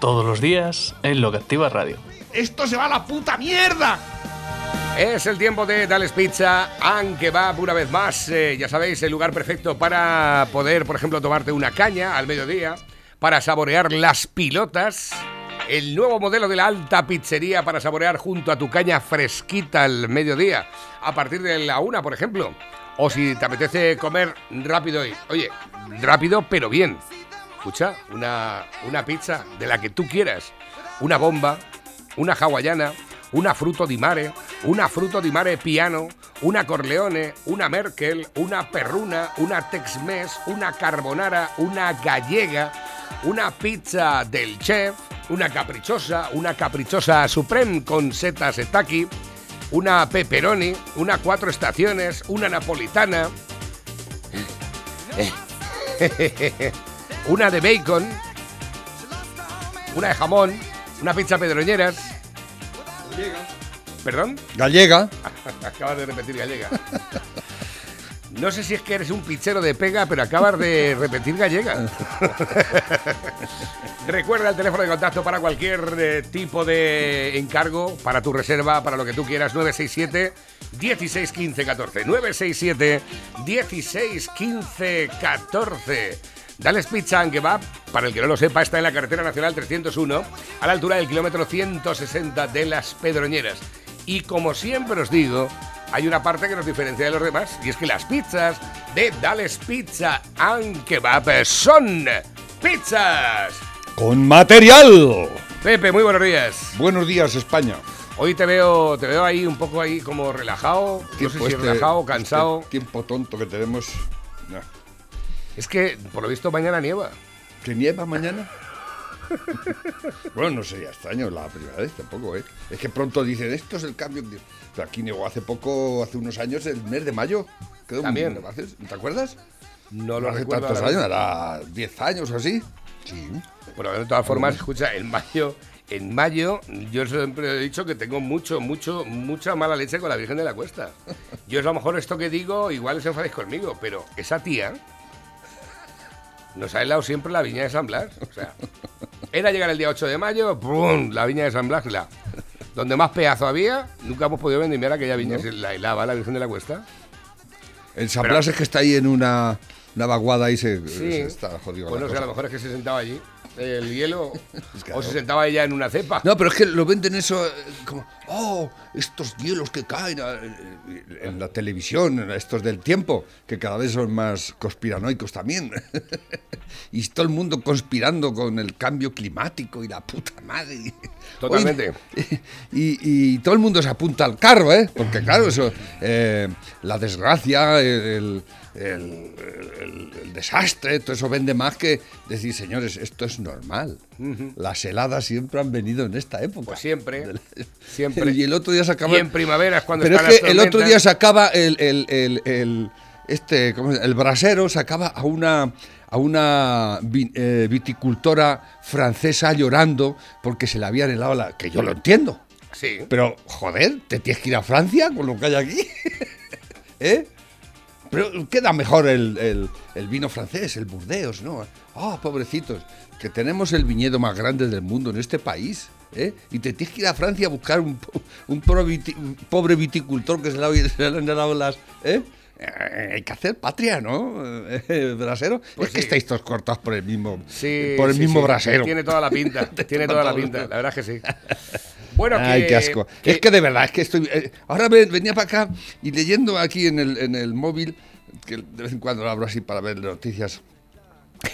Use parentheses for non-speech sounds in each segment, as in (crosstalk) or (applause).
Todos los días en Lo que Activa Radio. ¡Esto se va a la puta mierda! Es el tiempo de Dales Pizza, aunque va una vez más, eh, ya sabéis, el lugar perfecto para poder, por ejemplo, tomarte una caña al mediodía, para saborear las pilotas, el nuevo modelo de la alta pizzería para saborear junto a tu caña fresquita al mediodía, a partir de la una, por ejemplo. O si te apetece comer rápido y, oye, rápido pero bien. Una, una pizza de la que tú quieras. Una bomba, una hawaiana, una fruto di mare, una fruto di mare piano, una corleone, una merkel, una perruna, una tex-mex, una carbonara, una gallega, una pizza del chef, una caprichosa, una caprichosa supreme con setas setaki, una pepperoni, una cuatro estaciones, una napolitana, (laughs) una de bacon, una de jamón, una pizza pedroñeras. ¿Perdón? Gallega. (laughs) Acabas de repetir gallega. No sé si es que eres un pichero de pega, pero acabas de repetir gallega. (laughs) Recuerda el teléfono de contacto para cualquier eh, tipo de encargo, para tu reserva, para lo que tú quieras, 967 16 15 14. 967 16 15 14. Dales Pizza and Kebab, para el que no lo sepa, está en la carretera nacional 301, a la altura del kilómetro 160 de Las Pedroñeras. Y como siempre os digo, hay una parte que nos diferencia de los demás, y es que las pizzas de Dales Pizza and Kebab son pizzas. Con material. Pepe, muy buenos días. Buenos días, España. Hoy te veo, te veo ahí un poco ahí como relajado, no sé si este- relajado, cansado. este tiempo tonto que tenemos. Es que por lo visto mañana nieva. ¿Que nieva mañana? (laughs) bueno, no sería extraño la primera vez tampoco, ¿eh? Es que pronto dicen, esto es el cambio. de-". Pero aquí nevó hace poco, hace unos años, el mes de mayo. Quedó un- También. hace- ¿Te acuerdas? No lo hace recuerdo. tantos años, era 10 años o así. Sí. Bueno, de todas formas, escucha, en mayo, en mayo, yo siempre he dicho que tengo mucho, mucho, mucha mala leche con la Virgen de la Cuesta. Yo a lo mejor esto que digo, igual os enfadéis conmigo, pero esa tía nos ha helado siempre la viña de San Blas. O sea, era llegar el día 8 de mayo, ¡pum! La viña de San Blas, la. Donde más pedazo había, nunca hemos podido vendimiar aquella viña, se la helaba la Virgen de la Cuesta. El San Pero- Blas es que está ahí en una, una vaguada y se, Sí. se está jodido. Bueno, o sea, a lo mejor es que se sentaba allí, el hielo, (laughs) que o se sentaba ella en una cepa. No, pero es que lo venden eso eh, como, oh, estos hielos que caen eh, en la televisión, estos del tiempo, que cada vez son más conspiranoicos también. (laughs) y todo el mundo conspirando con el cambio climático y la puta madre. Totalmente. Oye, y, y todo el mundo se apunta al carro, ¿eh? Porque claro, eso, eh, la desgracia, el, el- el- el desastre, todo eso vende más que decir, señores, esto es normal. Las heladas siempre han venido en esta época. Pues siempre, (laughs) siempre. Y el otro día se acaba. Y en primavera es cuando Pero es que el otro día se acaba el, el, el, el- este, ¿cómo se- el brasero sacaba a una a una eh, viticultora francesa llorando porque se le habían helado la que yo lo entiendo. Sí. Pero joder, te tienes que ir a Francia con lo que hay aquí. (laughs) ¿Eh? Pero queda mejor el, el- el vino francés, el Burdeos, ¿no? Ah, pobrecitos, que tenemos el viñedo más grande del mundo en este país. ¿Eh? Y te tienes que ir a Francia a buscar un, po- un pobre, viticultor que se le, (laughs) han helado las... ¿eh? Eh, hay que hacer patria, ¿no? (laughs) Eh, brasero. Pues es que estáis todos cortados por el mismo, Sí, por el sí, mismo brasero. Tiene toda la pinta. (laughs) tiene toda la pinta. La verdad es que sí. Bueno, Ay, que- qué asco. que- Es que de verdad, es que estoy. eh, ahora ve- venía para acá y leyendo aquí en el, en el móvil, que de vez en cuando lo abro así para ver noticias,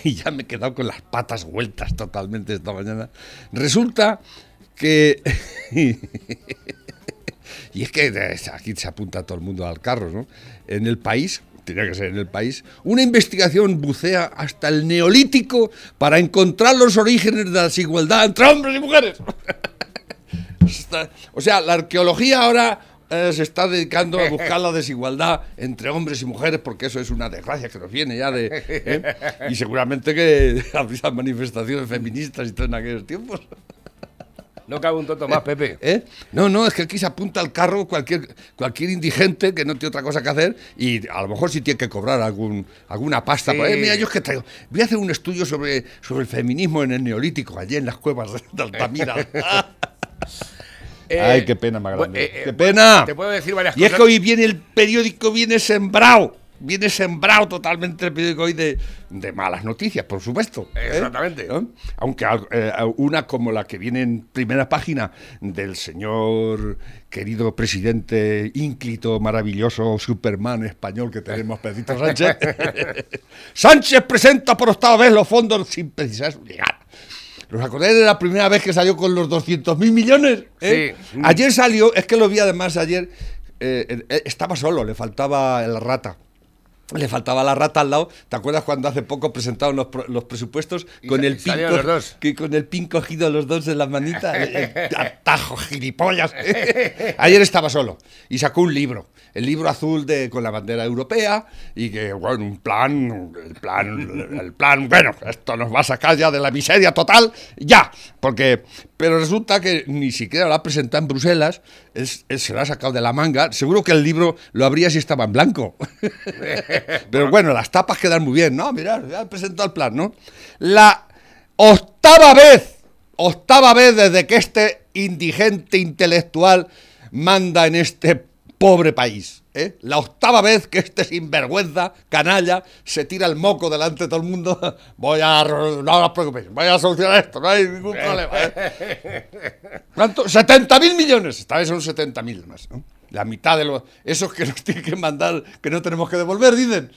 y ya me he quedado con las patas vueltas totalmente esta mañana. Resulta que. (laughs) y es que aquí se apunta todo el mundo al carro, ¿no? En el país, tenía que ser en el país, una investigación bucea hasta el neolítico para encontrar los orígenes de la desigualdad entre hombres y mujeres. (laughs) O sea, la arqueología ahora eh, se está dedicando a buscar la desigualdad entre hombres y mujeres, porque eso es una desgracia que nos viene ya de... ¿eh? Y seguramente que (laughs) habría manifestaciones feministas y todo en aquellos tiempos. No cabe un tonto más, Pepe. ¿Eh? No, no, es que aquí se apunta al carro cualquier, cualquier indigente que no tiene otra cosa que hacer y a lo mejor sí tiene que cobrar algún, alguna pasta. Sí. Mira, yo es que traigo. Voy a hacer un estudio sobre, sobre el feminismo en el neolítico, allí en las cuevas de Altamira. (laughs) (laughs) Eh, Ay, qué pena más grande. eh, eh, ¡Qué pena! Te puedo decir varias Y es cosas. que hoy viene el periódico, viene sembrado. Viene sembrado totalmente el periódico hoy de, de malas noticias, por supuesto. ¿eh? Exactamente. ¿No? Aunque eh, una como la que viene en primera página del señor querido presidente ínclito, maravilloso, Superman español que tenemos, Pedrito Sánchez. (laughs) Sánchez presenta por octava vez los fondos sin precisar su llegada. ¿Los acordáis de la primera vez que salió con los 200 mil millones? ¿Eh? Sí. Ayer salió, es que lo vi además ayer, eh, eh, estaba solo, le faltaba la rata. Le faltaba la rata al lado. ¿Te acuerdas cuando hace poco presentaron los, los presupuestos con el pin que con el pin cogido los dos en las manitas? (laughs) Eh, eh, Atajo, gilipollas. (laughs) Ayer estaba solo y sacó un libro. El libro azul de, con la bandera europea y que, bueno, un plan, el plan, el plan, bueno, esto nos va a sacar ya de la miseria total, ya, porque, pero resulta que ni siquiera lo ha presentado en Bruselas, él, se lo ha sacado de la manga, seguro que el libro lo habría si estaba en blanco. (laughs) pero bueno, las tapas quedan muy bien, ¿no? Mirad, ya presentado el plan, ¿no? La octava vez, octava vez desde que este indigente intelectual manda en este pobre país. ¿Eh? La octava vez que este sinvergüenza, canalla, se tira el moco delante de todo el mundo. (laughs) Voy a. No os preocupéis, voy a solucionar esto, no hay ningún problema. ¿eh? (laughs) ¿Cuánto? 70 mil millones. Esta vez son 70 mil más, ¿no? La mitad de los. Esos que nos (laughs) tienen que mandar, que no tenemos que devolver, dicen.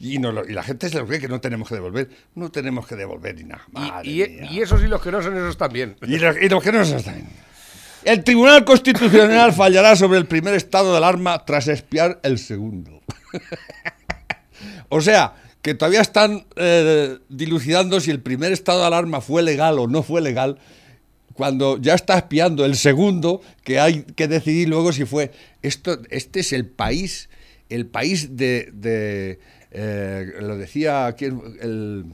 Y, no y la gente se lo cree que no tenemos que devolver. No tenemos que devolver ni nada. Madre Y, y- mía. y esos y los que no son esos también. Y los, y los que no se están. El Tribunal Constitucional fallará sobre el primer estado de alarma tras espiar el segundo. (laughs) o sea, que todavía están eh, dilucidando si el primer estado de alarma fue legal o no fue legal, cuando ya está espiando el segundo, que hay que decidir luego si fue. Esto, este es el país, el país de. eh, lo decía ¿quién? el,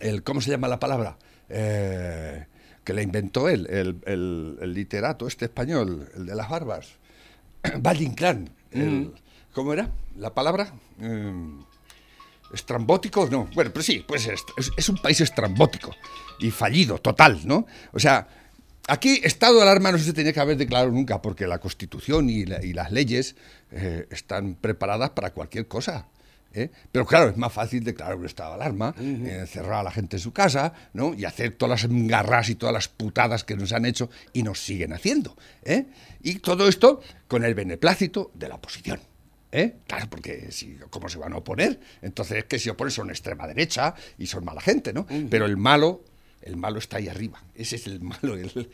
el- ¿cómo se llama la palabra? Eh, que la inventó él, el, el- el literato este español, el de las barbas. (clears throat) Valle Inclán. el- ¿Cómo era la palabra? Eh, ¿Estrambótico? No. Bueno, pero sí, pues es, es- es un país estrambótico y fallido, total, ¿no? O sea, aquí estado de alarma no se tenía que haber declarado nunca porque la Constitución y, la- y las leyes eh, están preparadas para cualquier cosa. ¿Eh? Pero claro, es más fácil declarar un estado de alarma, eh, encerrar a la gente en su casa, ¿no? Y hacer todas las engarras y todas las putadas que nos han hecho y nos siguen haciendo. ¿eh? Y todo esto con el beneplácito de la oposición. ¿eh? Claro, porque si, ¿cómo se van a oponer? Entonces es que si oponen son extrema derecha y son mala gente, ¿no? Pero el malo, el malo está ahí arriba. Ese es el malo, el, el-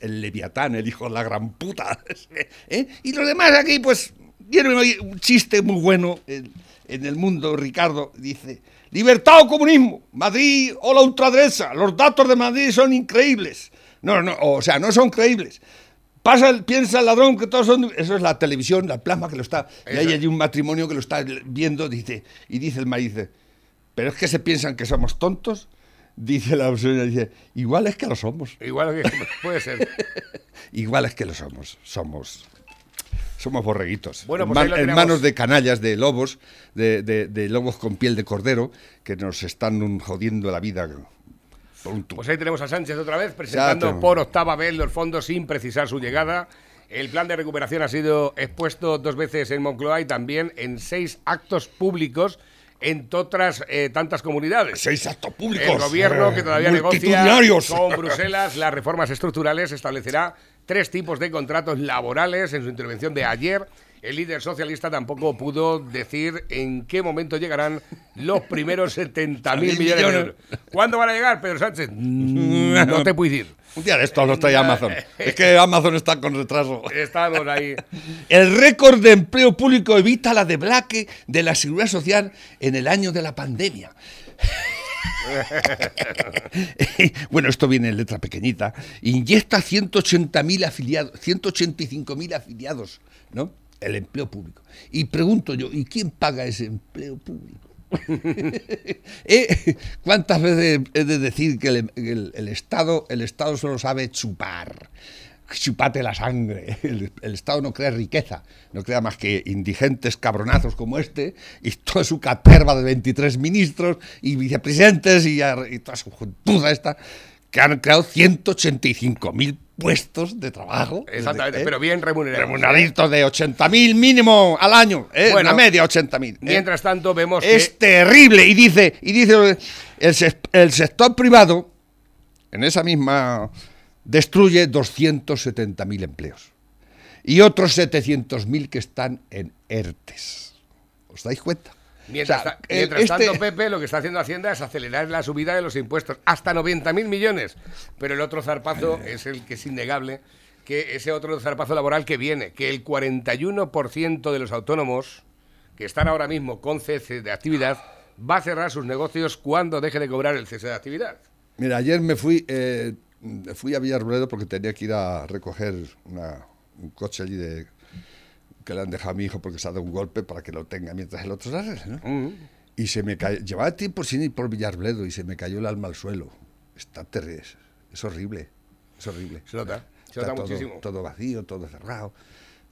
el leviatán, el hijo de la gran puta. (laughs) ¿eh? Y los demás aquí, pues, hoy un chiste muy bueno en, en el mundo, Ricardo, dice, libertad o comunismo, Madrid o la ultraderecha, los datos de Madrid son increíbles. No, no, o sea, no son creíbles. Pasa el, piensa el ladrón que todos son. Eso es la televisión, la plasma que lo está. Y hay Eso. allí un matrimonio que lo está viendo, dice, y dice el maíz, pero es que se piensan que somos tontos. Dice la señora, dice, igual es que lo somos. Igual que puede ser. (laughs) Igual es que lo somos. Somos. Somos borreguitos. Bueno, en, pues ahí lo en tenemos. manos de canallas, de lobos, de, de- de lobos con piel de cordero, que nos están jodiendo la vida. Pues ahí tenemos a Sánchez otra vez presentando por octava vez los fondos sin precisar su llegada. El plan de recuperación ha sido expuesto dos veces en Moncloa y también en seis actos públicos en otras eh, tantas comunidades. Seis actos públicos. El gobierno que todavía negocia multitudinarios. con Bruselas las reformas estructurales establecerá tres tipos de contratos laborales en su intervención de ayer el líder socialista tampoco pudo decir en qué momento llegarán los primeros (laughs) 70.000 millones de euros. ¿Cuándo van a llegar, Pedro Sánchez? Mm, No te puedo decir. Un día de esto lo trae Amazon. Es que Amazon está con retraso. Estamos ahí. (laughs) El récord de empleo público evita la deblaque de la seguridad social en el año de la pandemia. (laughs) bueno, esto viene en letra pequeñita. Inyecta 180.000 afiliados, 185.000 afiliados, ¿no? El empleo público. Y pregunto yo, ¿y quién paga ese empleo público? (laughs) ¿Eh? ¿Cuántas veces he de decir que el, Estado, el Estado solo sabe chupar? Chupate la sangre. (laughs) El, el Estado no crea riqueza, no crea más que indigentes cabronazos como este y toda su caterva de 23 ministros y vicepresidentes y, toda su juntuda esta que han creado 185.000 puestos de trabajo. Exactamente, ¿Eh? pero bien remunerados. Remuneraditos de 80.000 mínimo al año, ¿eh? Bueno, una media 80.000. ¿eh? Mientras tanto, vemos Es que terrible. Y dice, y dice el sector privado, en esa misma, destruye 270.000 empleos. Y otros 700.000 que están en ERTES. ¿Os dais cuenta? Mientras, O sea, ta- el- mientras este- tanto, Pepe, lo que está haciendo Hacienda es acelerar la subida de los impuestos hasta 90.000 millones. Pero el otro zarpazo es el que es innegable, que ese otro zarpazo laboral que viene, que el 41% de los autónomos que están ahora mismo con cese de actividad va a cerrar sus negocios cuando deje de cobrar el cese de actividad. Mira, ayer me fui, eh, fui a Villarroledo porque tenía que ir a recoger una- un coche allí de, que le han dejado a mi hijo porque se ha dado un golpe para que lo tenga mientras el otro arregla, ¿no? Y se me cayó, llevaba tiempo sin ir por Villarroledo y se me cayó el alma al suelo. Está terrible, es, horrible, es horrible. Se nota, se Está nota todo, muchísimo. todo vacío, todo cerrado,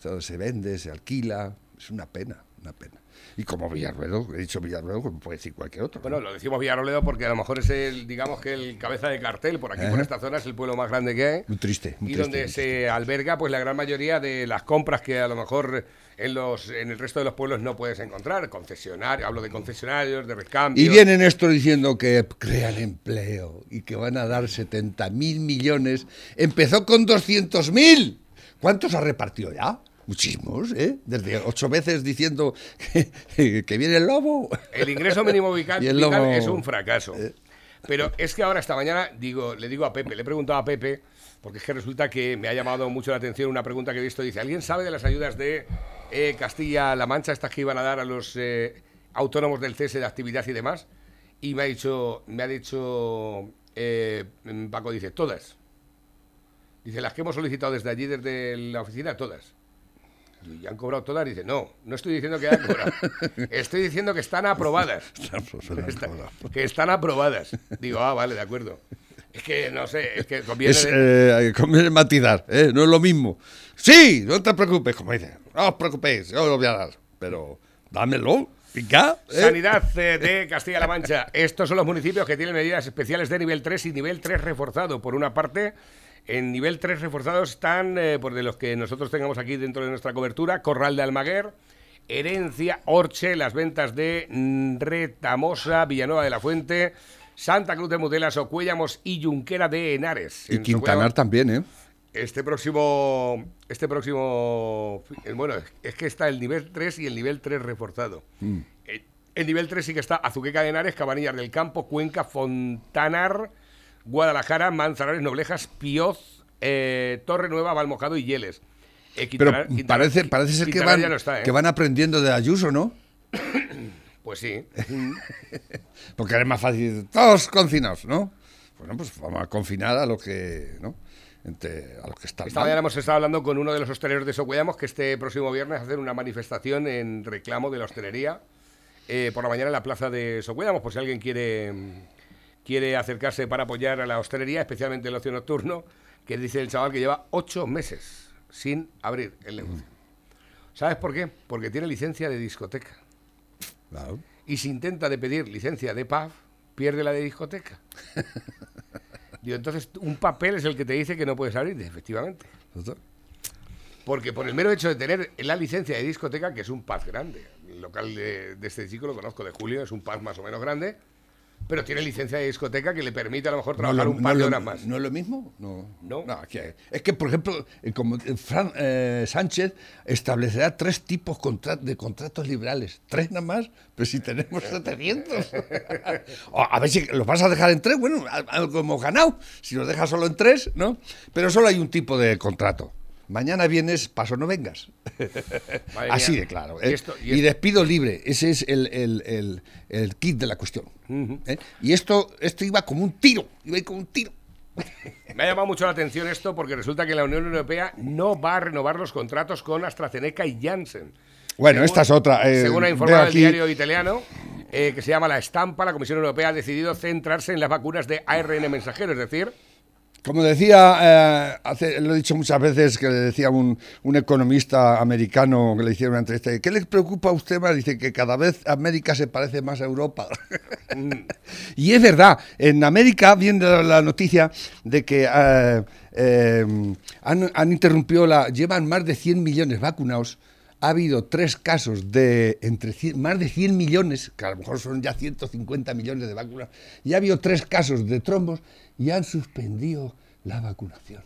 todo se vende, se alquila, es una pena, una pena. Y como Villarruedo, he dicho Villarruedo, como puede decir cualquier otro. Bueno, lo decimos Villarroledo porque a lo mejor es el, digamos que el cabeza de cartel por aquí, por esta zona, es el pueblo más grande que hay. Muy triste, muy y triste, donde muy se alberga pues la gran mayoría de las compras que a lo mejor en los en el resto de los pueblos no puedes encontrar concesionarios hablo de concesionarios de recambios Y vienen esto diciendo que crean empleo y que van a dar 70 mil millones. Empezó con 200 mil. ¿Cuántos ha repartido ya? Muchísimos, ¿eh? Desde ocho veces diciendo que, que viene el lobo. el ingreso mínimo vital, (laughs) lobo- es un fracaso pero es que ahora esta mañana digo le digo a Pepe le he preguntado a Pepe porque es que resulta que me ha llamado mucho la atención una pregunta que he visto dice alguien sabe de las ayudas de eh, Castilla-La Mancha estas que iban a dar a los eh, autónomos del cese de actividad y demás y me ha dicho me ha dicho eh, Paco dice todas Dice, las que hemos solicitado desde allí, desde la oficina, todas. ¿Y han cobrado todas? Dice, no, no estoy diciendo que hayan cobrado. (laughs) Estoy diciendo que están aprobadas. (laughs) (laughs) Que están aprobadas. Digo, ah, vale, de acuerdo. Es que, no sé, es que conviene... Es, eh, conviene matizar, ¿eh? No es lo mismo. Sí, no te preocupes, como dice. No os preocupéis, yo lo voy a dar. Pero dámelo, pica. ¿eh? Sanidad eh, de Castilla-La Mancha. Estos son los municipios que tienen medidas especiales de nivel 3 y nivel 3 reforzado. Por una parte, en nivel 3 reforzado están, eh, por de los que nosotros tengamos aquí dentro de nuestra cobertura, Corral de Almaguer, Herencia, Orche, las ventas de mm, Retamosa, Villanueva de la Fuente, Santa Cruz de Mudelas, Ocuéllamos y Junquera de Henares. Y En Quintanar también, ¿eh? este próximo, este próximo, eh, bueno, es que está el nivel 3 y el nivel 3 reforzado. Eh, El nivel 3 sí que está Azuqueca de Henares, Cabanillas del Campo, Cuenca, Fontanar, Guadalajara, Manzanares, Noblejas, Pioz, eh, Torre Nueva, Valmojado y Yeles. Eh, Pero parece, parece ser que van, no está, ¿eh? que van aprendiendo de Ayuso, ¿no? (coughs) Pues sí. (coughs) Porque es más fácil, todos confinados, ¿no? Bueno, pues vamos a confinar a los que, ¿no? Entre, a los que están Esta mañana hemos estado hablando con uno de los hosteleros de Socuellamos que este próximo viernes hacer una manifestación en reclamo de la hostelería eh, por la mañana en la plaza de Socuellamos, por si alguien quiere, quiere acercarse para apoyar a la hostelería, especialmente el ocio nocturno, que dice el chaval que lleva ocho meses sin abrir el negocio. ¿Sabes por qué? Porque tiene licencia de discoteca. Claro. Y si intenta de pedir licencia de pub, pierde la de discoteca. (laughs) Digo, entonces un papel es el que te dice que no puedes abrir, efectivamente. Porque por el mero hecho de tener la licencia de discoteca, que es un pub grande, el local de, de este chico lo conozco de Julio, es un pub más o menos grande, pero tiene licencia de discoteca que le permite a lo mejor No trabajar lo- un no par de lo- horas más. ¿No es lo mismo? No. No. que- es que, por ejemplo, eh, como eh, Fran- eh, Sánchez establecerá tres tipos contra- de contratos liberales. Tres nada más, pero si tenemos (laughs) 700. O, a ver si los vas a dejar en tres, bueno, al- algo hemos ganado. Si los dejas solo en tres, ¿no? Pero solo hay un tipo de contrato. Mañana vienes, paso no vengas. (laughs) Así de claro. Y ¿eh? esto- y despido libre. Ese es el, el- el- el kit de la cuestión. ¿eh? Y esto, esto iba como un tiro. Iba como un tiro. (laughs) Me ha llamado mucho la atención esto porque resulta que la Unión Europea no va a renovar los contratos con AstraZeneca y Janssen. Bueno, esta es otra. eh, Según ha informado el diario italiano, eh, que se llama La Estampa, la Comisión Europea ha decidido centrarse en las vacunas de ARN mensajero, es decir, Como decía, eh, hace- lo he dicho muchas veces, que le decía un, un economista americano que le hicieron una entrevista, ¿qué le preocupa a usted más? Dice que cada vez América se parece más a Europa. (laughs) y es verdad, en América viene la, la noticia de que eh, eh, han, han interrumpido la... llevan más de 100 millones vacunados. Ha habido tres casos de entre 100 más de 100 millones, que a lo mejor son ya 150 millones de vacunas, y ha habido tres casos de trombos y han suspendido la vacunación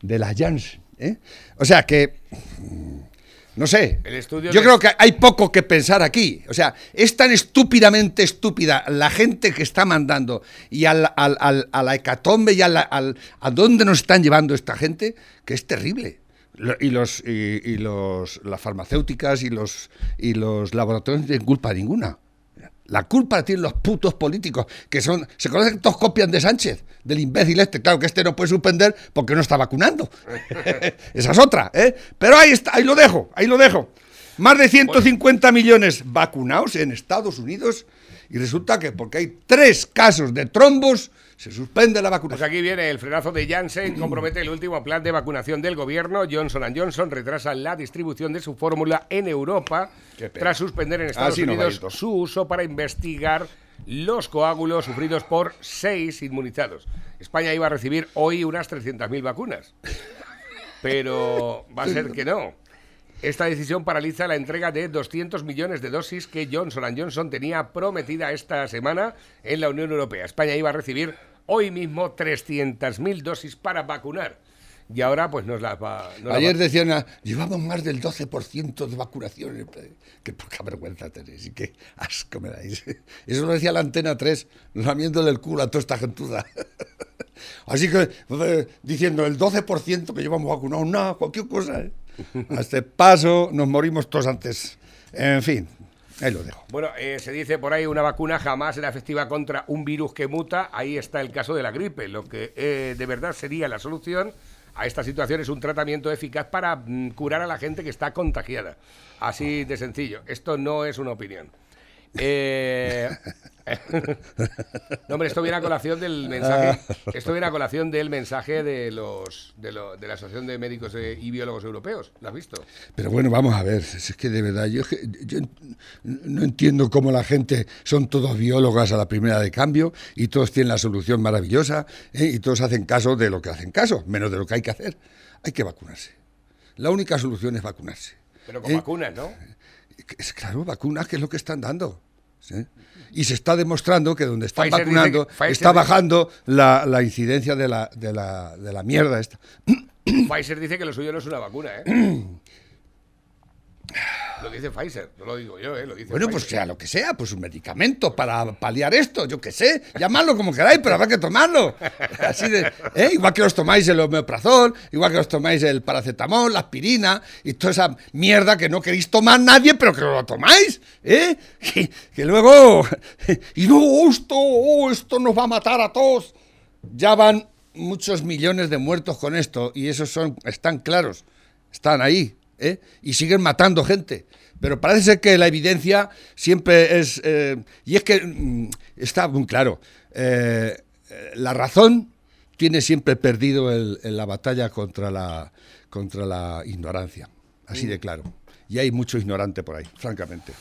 de la Janssen. ¿eh? O sea que, mm, no sé, El estudio yo de- creo que hay poco que pensar aquí. O sea, es tan estúpidamente estúpida la gente que está mandando y al, al- al- a la hecatombe y a, la- al- a dónde nos están llevando esta gente, que es terrible. Y, los, y, y los, las farmacéuticas y los, y los laboratorios no tienen culpa ninguna. La culpa tienen los putos políticos, que son, se conocen todos copian de Sánchez, del imbécil este. Claro que este no puede suspender porque no está vacunando. (laughs) Esa es otra, ¿eh? Pero ahí está, ahí lo dejo, ahí lo dejo. Más de 150 millones vacunados en Estados Unidos y resulta que porque hay tres casos de trombos se suspende la Pues vacunación. aquí viene el frenazo de Janssen, compromete el último plan de vacunación del gobierno. Johnson Johnson retrasa la distribución de su fórmula en Europa tras suspender en Estados Así no va a ir Unidos su uso para investigar los coágulos sufridos por seis inmunizados. España iba a recibir hoy unas 300.000 vacunas, pero va a ser que no. Esta decisión paraliza la entrega de 200 millones de dosis que Johnson Johnson tenía prometida esta semana en la Unión Europea. España iba a recibir hoy mismo 300.000 dosis para vacunar. Y ahora pues nos las va... nos Ayer va- decían, ah, llevamos más del 12% de vacunación. (laughs) Qué poca vergüenza tenéis y qué asco me dais. (laughs) Eso lo decía la Antena 3, lamiéndole el culo a toda esta gentuda. (laughs) Así que, eh, diciendo el 12% que llevamos vacunados, no, cualquier cosa. ¿eh? A este paso nos morimos todos antes. En fin, ahí lo dejo. Bueno, eh, se dice por ahí una vacuna jamás será efectiva contra un virus que muta. Ahí está el caso de la gripe. Lo que eh, de verdad sería la solución a esta situación es un tratamiento eficaz para mm, curar a la gente que está contagiada. Así de sencillo. Esto no es una opinión. Eh, (laughs) no, hombre, esto viene a colación del mensaje. Esto viene a colación del mensaje de los de, lo- de la Asociación de Médicos y Biólogos Europeos. ¿Lo has visto? Pero bueno, vamos a ver, es que de verdad, yo no entiendo cómo la gente son todos biólogas a la primera de cambio y todos tienen la solución maravillosa ¿eh? y todos hacen caso de lo que hacen caso, menos de lo que hay que hacer. Hay que vacunarse. La única solución es vacunarse. Pero con ¿Eh? vacunas, ¿no? Es claro, vacunas, que es lo que están dando. ¿sí? Y se está demostrando que donde están Pfizer vacunando que- está dice- bajando la, la incidencia de la, de, la, de la mierda esta. Pfizer dice que lo suyo no es una vacuna, ¿eh? (clears throat) Lo dice Pfizer, no lo digo yo, ¿eh? Lo dice Bueno, pues sea lo que sea, pues un medicamento para paliar esto, yo qué sé, llamadlo como queráis, pero habrá que tomarlo. (laughs) Así de, ¿eh? Igual que os tomáis el homeoprazol, igual que os tomáis el paracetamol, la aspirina y toda esa mierda que no queréis tomar nadie, pero que lo tomáis, ¿eh? Que, que luego, (laughs) y no, esto, oh, esto nos va a matar a todos. Ya van muchos millones de muertos con esto y esos son, están claros, están ahí, ¿eh? y siguen matando gente. Pero parece ser que la evidencia siempre es... eh, y es que mm, está muy claro, eh, eh, la razón tiene siempre perdido el- en la batalla contra la, contra la ignorancia, así de claro. Y hay mucho ignorante por ahí, francamente.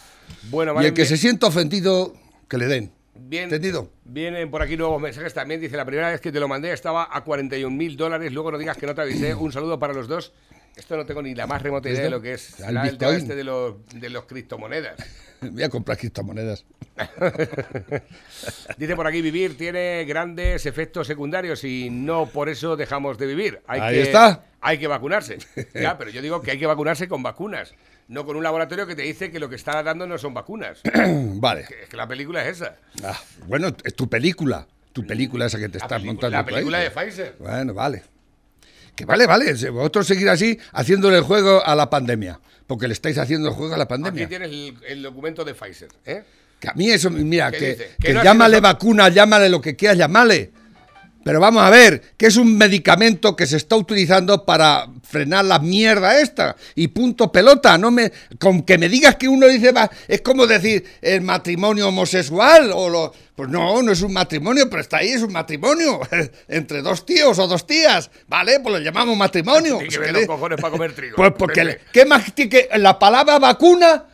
Bueno, y el que bien- se sienta ofendido, que le den. Bien, ¿Entendido? Vienen por aquí nuevos mensajes también. Dice, la primera vez que te lo mandé estaba a 41 mil dólares. Luego no digas que no te avisé. Un saludo para los dos Esto no tengo ni la más remota idea de lo que es. ¿El el Bitcoin? este de los, de los criptomonedas. (laughs) Voy a comprar criptomonedas. (laughs) Dice por aquí, vivir tiene grandes efectos secundarios y no por eso dejamos de vivir. Hay Ahí que, está. Hay que vacunarse. (laughs) Ya, pero yo digo que hay que vacunarse con vacunas, no con un laboratorio que te dice que lo que está dando no son vacunas. (clears throat) vale. Es que la película es esa. Ah, bueno, es tu película. Tu película esa que te La estás montando. la ahí. película de Pfizer. Bueno, vale. Que vale, vale. Vosotros seguir así haciéndole el juego a la pandemia. Porque le estáis haciendo el juego a la pandemia. Aquí tienes el, el documento de Pfizer. ¿eh? Que a mí eso, mira, ¿Qué que, dice? Que que no ha llámale vacuna, llámale lo que quieras, llámale. Pero vamos a ver, que es un medicamento que se está utilizando para frenar la mierda esta. Y punto pelota, no me con que me digas que uno dice va, es como decir el matrimonio homosexual o lo pues no, no es un matrimonio, pero está ahí, es un matrimonio (laughs) entre dos tíos o dos tías, ¿vale? Pues lo llamamos matrimonio. Tiene que Pues ver los cojones para comer trigo. (laughs) pues porque. ¿qué más que la palabra vacuna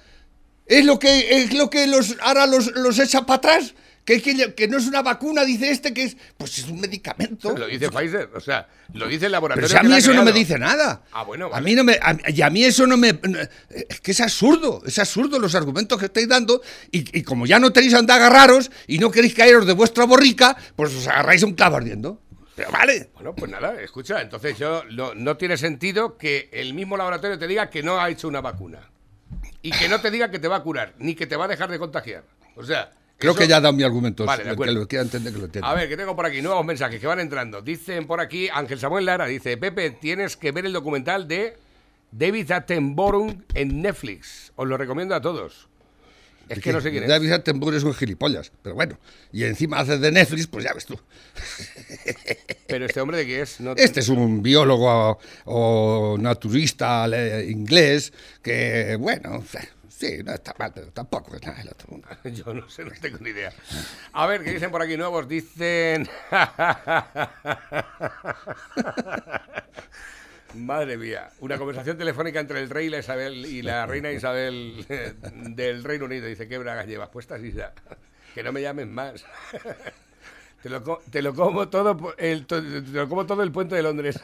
es lo que es lo que los ahora los, los echa para atrás? Que, que, que no es una vacuna, dice este, que es pues es un medicamento. Lo dice Pfizer, o sea, lo dice el laboratorio. Pero si a mí eso no me dice nada. Ah, bueno, A vale. mí no me a- y a mí eso no me es que es absurdo, es absurdo los argumentos que estáis dando y, y como ya no tenéis a dónde agarraros y no queréis caeros de vuestra borrica, pues os agarráis a un clavo ardiendo. Pero vale. Bueno, pues nada, escucha, entonces yo no, no tiene sentido que el mismo laboratorio te diga que no ha hecho una vacuna. Y que no te diga que te va a curar, ni que te va a dejar de contagiar. O sea. Creo eso- que ya he dado mi argumento. Vale, de que lo quiera entender que lo entienda. A ver, que tengo por aquí nuevos mensajes que van entrando. Dicen por aquí, Ángel Samuel Lara dice, Pepe, tienes que ver el documental de David Attenborough en Netflix. Os lo recomiendo a todos. Es que no sé quién es. David Attenborough es un gilipollas, pero bueno. Y encima haces de Netflix, pues ya ves tú. Pero este hombre de qué es. No- Este es un biólogo o, naturista inglés que, bueno, sí, no está mal, pero tampoco es nada del otro mundo. (laughs) Yo no sé, no tengo ni idea. A ver, ¿qué dicen por aquí nuevos? Dicen... (laughs) Madre mía, una conversación telefónica entre el rey y la, Isabel, y la reina Isabel eh, del Reino Unido. Dice, ¿qué bragas llevas puestas, Isa? Que no me llamen más. (laughs) Te lo, te lo como todo el, te lo como todo el puente de Londres.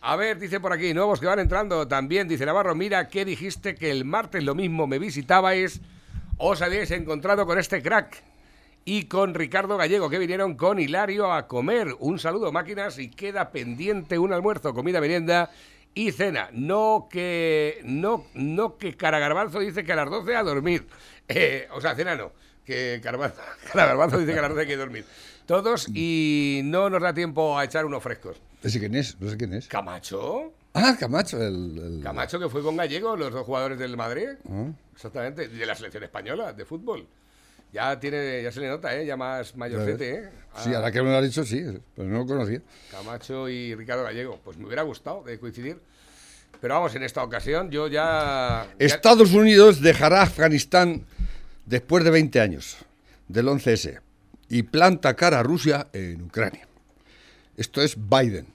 A ver, dice por aquí, nuevos que van entrando también, dice Navarro, mira que dijiste que el martes lo mismo me visitabais, os habíais encontrado con este crack y con Ricardo Gallego, que vinieron con Hilario a comer. Un saludo, máquinas, y queda pendiente un almuerzo, comida, merienda y cena. No que, no, no que Cara Garbanzo dice que a las 12 a dormir. (laughs) Eh, o sea, cena no, que Garbanzo, (laughs) Cara Garbanzo dice que a las 12 hay que dormir. Todos y no nos da tiempo a echar unos frescos. ¿Ese quién es? No sé quién es. Camacho. Ah, Camacho, el... el- Camacho que fue con Gallego, los dos jugadores del Madrid. Ah. Exactamente, de la selección española de fútbol. Ya tiene, ya se le nota, ¿eh? ya más mayorcete, ¿eh? Sí, Ah, ahora que me lo has dicho, sí, pero no lo conocía. Camacho y Ricardo Gallego. Pues me hubiera gustado de coincidir. Pero vamos, en esta ocasión yo ya. ya- Estados Unidos dejará Afganistán después de 20 años del 11S y planta cara a Rusia en Ucrania. Esto es Biden.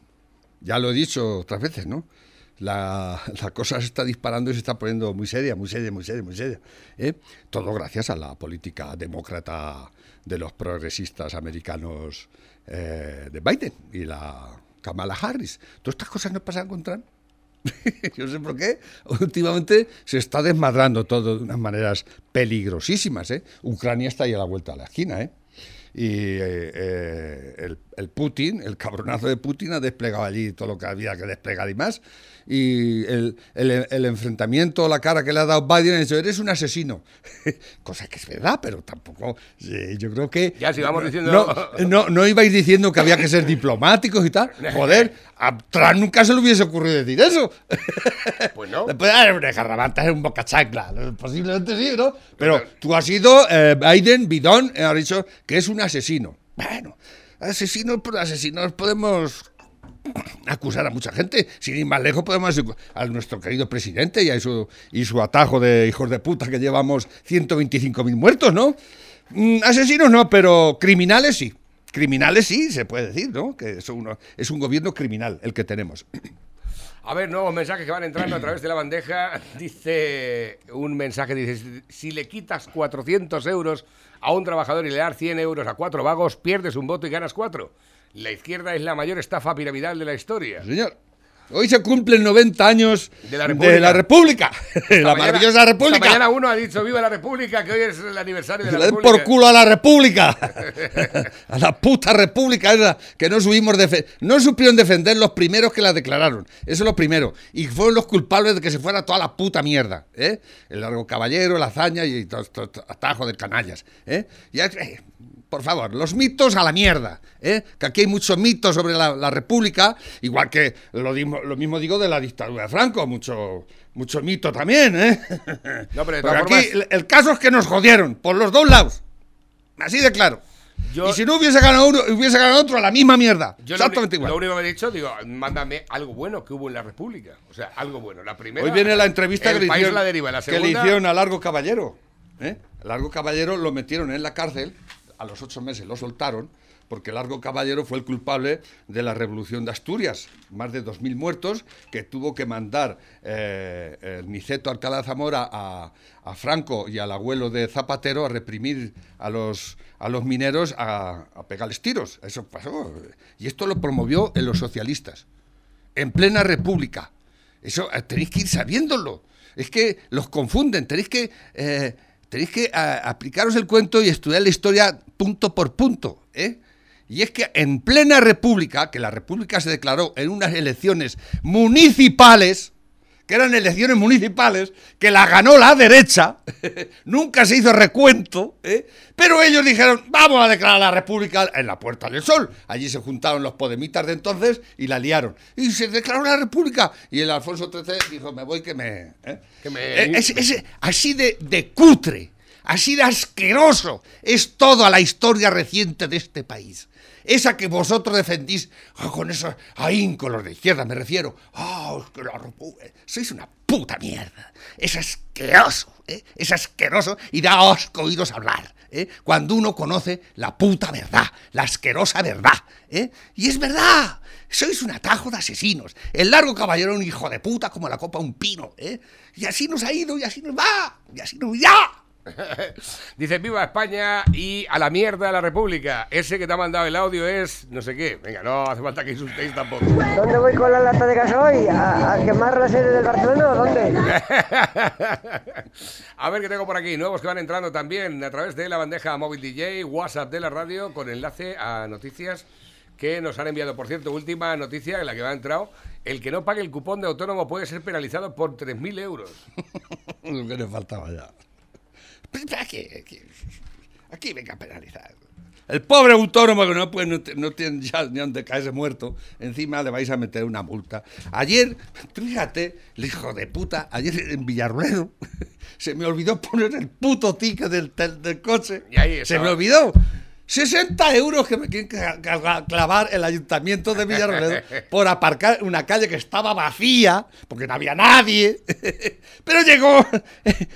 Ya lo he dicho otras veces, ¿no? La, la cosa se está disparando y se está poniendo muy seria, muy seria, muy seria, muy seria. ¿eh? Todo gracias a la política demócrata de los progresistas americanos eh, de Biden y la Kamala Harris. Todas estas cosas no pasan con Trump. (laughs) Yo sé por qué. Últimamente se está desmadrando todo de unas maneras peligrosísimas. ¿eh? Ucrania está ahí a la vuelta de la esquina. ¿eh? Y eh, eh, el, el Putin, el cabronazo de Putin, ha desplegado allí todo lo que había que desplegar y más. Y el, el- el enfrentamiento, la cara que le ha dado Biden, ha dicho, eres un asesino. (laughs) Cosa que es verdad, pero tampoco. eh, yo creo que. Ya, si vamos diciendo- No, no, no ibais diciendo que había que ser diplomáticos y tal. (laughs) Joder, a Trump nunca se le hubiese ocurrido decir eso. (laughs) Pues no. Le puede dar una garrabata, es un boca chancla. Posiblemente sí, ¿no? Pero tú has sido eh, Biden, Bidón, eh, ha dicho que es un asesino. Bueno, asesinos por asesinos podemos acusar a mucha gente. Sin ir más lejos, podemos a nuestro querido presidente y a su, y su atajo de hijos de puta que llevamos 125.000 muertos, ¿no? Mm, asesinos no, pero criminales sí. Criminales sí, se puede decir, ¿no? Que es, es un gobierno criminal el que tenemos. A ver, nuevos mensajes que van entrando a través de la bandeja. (laughs) Dice un mensaje, dice, si le quitas 400 euros a un trabajador y le das 100 euros a cuatro vagos, pierdes un voto y ganas cuatro. La izquierda es la mayor estafa piramidal de la historia. Señor. Hoy se cumplen 90 años De la República. la, República. Esta (laughs) la mañana- maravillosa esta República. mañana uno ha dicho viva la República, que hoy es el aniversario de la le den República. por culo a la República. (laughs) a la puta República esa que no subimos no supieron defender los primeros que la declararon. Eso es lo primero. Y fueron los culpables de que se fuera toda la puta mierda. ¿eh? El largo caballero, la hazaña y todo esto atajo de canallas. ¿eh? Eh, por favor, los mitos a la mierda. ¿eh? Que aquí hay muchos mitos sobre la, la República, igual que lo, lo mismo digo de la dictadura de Franco, mucho, mucho mito también. ¿eh? No, pero todas aquí el, el caso es que nos jodieron por los dos lados. Así de claro. Yo- y si no hubiese ganado uno, hubiese ganado otro, a la misma mierda. Yo lo, Exactamente uni- igual. lo único que he dicho, digo, mándame algo bueno que hubo en la República. O sea, algo bueno. La primera. Hoy viene la entrevista el que, le hicieron, la deriva. La que le segunda. hicieron a Largo Caballero. ¿eh? Largo Caballero lo metieron en la cárcel, a los ocho meses lo soltaron, porque Largo Caballero fue el culpable de la revolución de Asturias. Más de 2.000 muertos que tuvo que mandar eh, Niceto Alcalá Zamora a, Franco y al abuelo de Zapatero a reprimir a los, a los mineros a, a pegarles tiros. Eso pasó. Y esto lo promovió en los socialistas en plena república. Eso eh, tenéis que ir sabiéndolo. Es que los confunden. Tenéis que, eh, tenéis que a- aplicaros el cuento y estudiar la historia punto por punto. ¿eh? Y es que en plena república, que la república se declaró en unas elecciones municipales, que eran elecciones municipales, que la ganó la derecha, (laughs) nunca se hizo recuento, ¿eh? pero ellos dijeron, vamos a declarar la república en la Puerta del Sol. Allí se juntaron los podemitas de entonces y la liaron. Y se declaró la república. Y el Alfonso XIII dijo, me voy que me... ¿eh? Que me- Eh, es- es- así de, de cutre, así de asqueroso es toda la historia reciente de este país. Esa que vosotros defendís ah, con esos ahínco, los de izquierda me refiero. República- Sois una puta mierda. Es asqueroso, ¿eh? es asqueroso y da asco oíros hablar. ¿eh? Cuando uno conoce la puta verdad, la asquerosa verdad. ¿eh? Y es verdad. Sois un atajo de asesinos. El largo caballero un hijo de puta como la copa un pino. ¿eh? Y así nos ha ido y así nos va. Y así nos irá. (laughs) Dice viva España y a la mierda la República. Ese que te ha mandado el audio es no sé qué. Venga, no hace falta que insultéis tampoco. ¿Dónde voy con la lata de gasoil? ¿A, a quemar la sede del Barcelona o dónde? (laughs) A ver qué tengo por aquí. Nuevos que van entrando también a través de la bandeja móvil DJ, WhatsApp de la radio, con enlace a noticias que nos han enviado. Por cierto, última noticia en la que me ha entrado. El que no pague el cupón de autónomo puede ser penalizado por 3.000 euros. (laughs) Lo que le faltaba ya. Aquí, aquí, aquí venga a penalizar. El pobre autónomo que no, puede, no, tiene ya ni donde caerse muerto, encima le vais a meter una multa. Ayer, fíjate, el hijo de puta, ayer en Villarruedo (laughs) se me olvidó poner el puto ticket del, del- del coche. Y ahí se me olvidó. 60 euros que me quieren clavar el ayuntamiento de Villarroledo por aparcar una calle que estaba vacía, porque no había nadie. (laughs) Pero llegó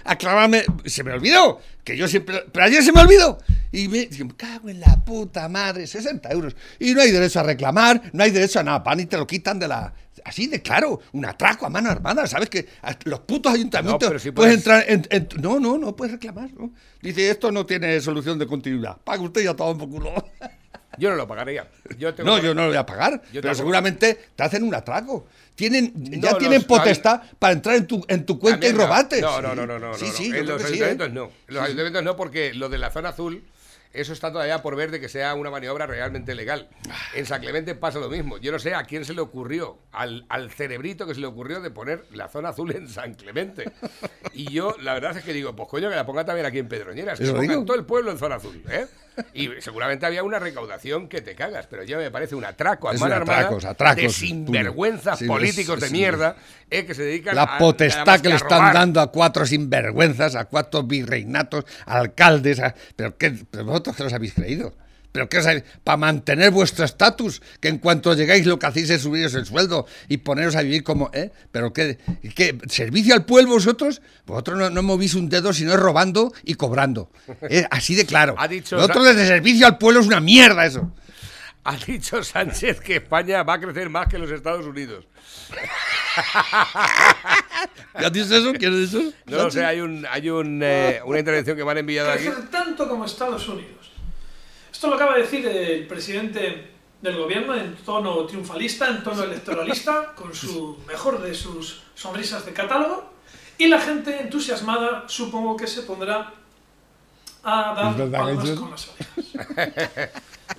a clavarme, se me olvidó, que yo siempre, pero ayer se me olvidó. Y me, me cago en la puta madre, 60 euros. Y no hay derecho a reclamar, no hay derecho a nada, van y te lo quitan de la... Así de claro, un atraco a mano armada, ¿sabes? Que los putos ayuntamientos No, puedes- entrar en, en- No, no, no puedes reclamar, ¿no? Dice, esto no tiene solución de continuidad. Paga usted ya todo por culo. (laughs) Yo no lo pagaría. Yo tengo No, yo no lo voy a pagar. pero seguramente te hacen un atraco. Tienen, ya tienen los- potestad para entrar en tu, en tu cuenta y robarte. No, no, no, no, no. Sí, sí, En los sí, ayuntamientos ¿eh? no. En los ayuntamientos no, porque lo de la zona azul, eso está todavía por ver de que sea una maniobra realmente legal. En San Clemente pasa lo mismo. Yo no sé a quién se le ocurrió, al, al cerebrito que se le ocurrió de poner la zona azul en San Clemente. Y yo, la verdad es que digo, pues coño, que la ponga también aquí en Pedroñeras, que pongan digo. todo el pueblo en zona azul, ¿eh? Y seguramente había una recaudación que te cagas, pero ya me parece un atraco a Es mano armada atracos, atracos, de sinvergüenzas políticos de mierda eh, que se dedican a La potestad que le están dando a cuatro sinvergüenzas, a cuatro virreinatos, alcaldes. a- ¿Pero qué? ¿Pero vosotros qué os habéis creído? ¿Pero qué os habéis- Para mantener vuestro estatus, que en cuanto llegáis lo que hacéis es subiros el sueldo y poneros a vivir como... ¿eh? ¿Pero qué? qué? ¿Servicio al pueblo vosotros? Vosotros no, no movís un dedo sino es robando y cobrando. ¿eh? Así de claro. (laughs) Ha dicho- Vosotros desde servicio al pueblo es una mierda eso. Ha dicho Sánchez que España va a crecer más que los Estados Unidos. (laughs) ¿Ya dices eso? ¿Quieres eso? No lo sé, hay, un, hay un, eh, una intervención que me han enviado aquí. tanto como Estados Unidos. Esto lo acaba de decir el presidente del gobierno en tono triunfalista, en tono electoralista, con su mejor de sus sonrisas de catálogo, y la gente entusiasmada supongo que se pondrá a dar ¿Es verdad que palmas con las orejas.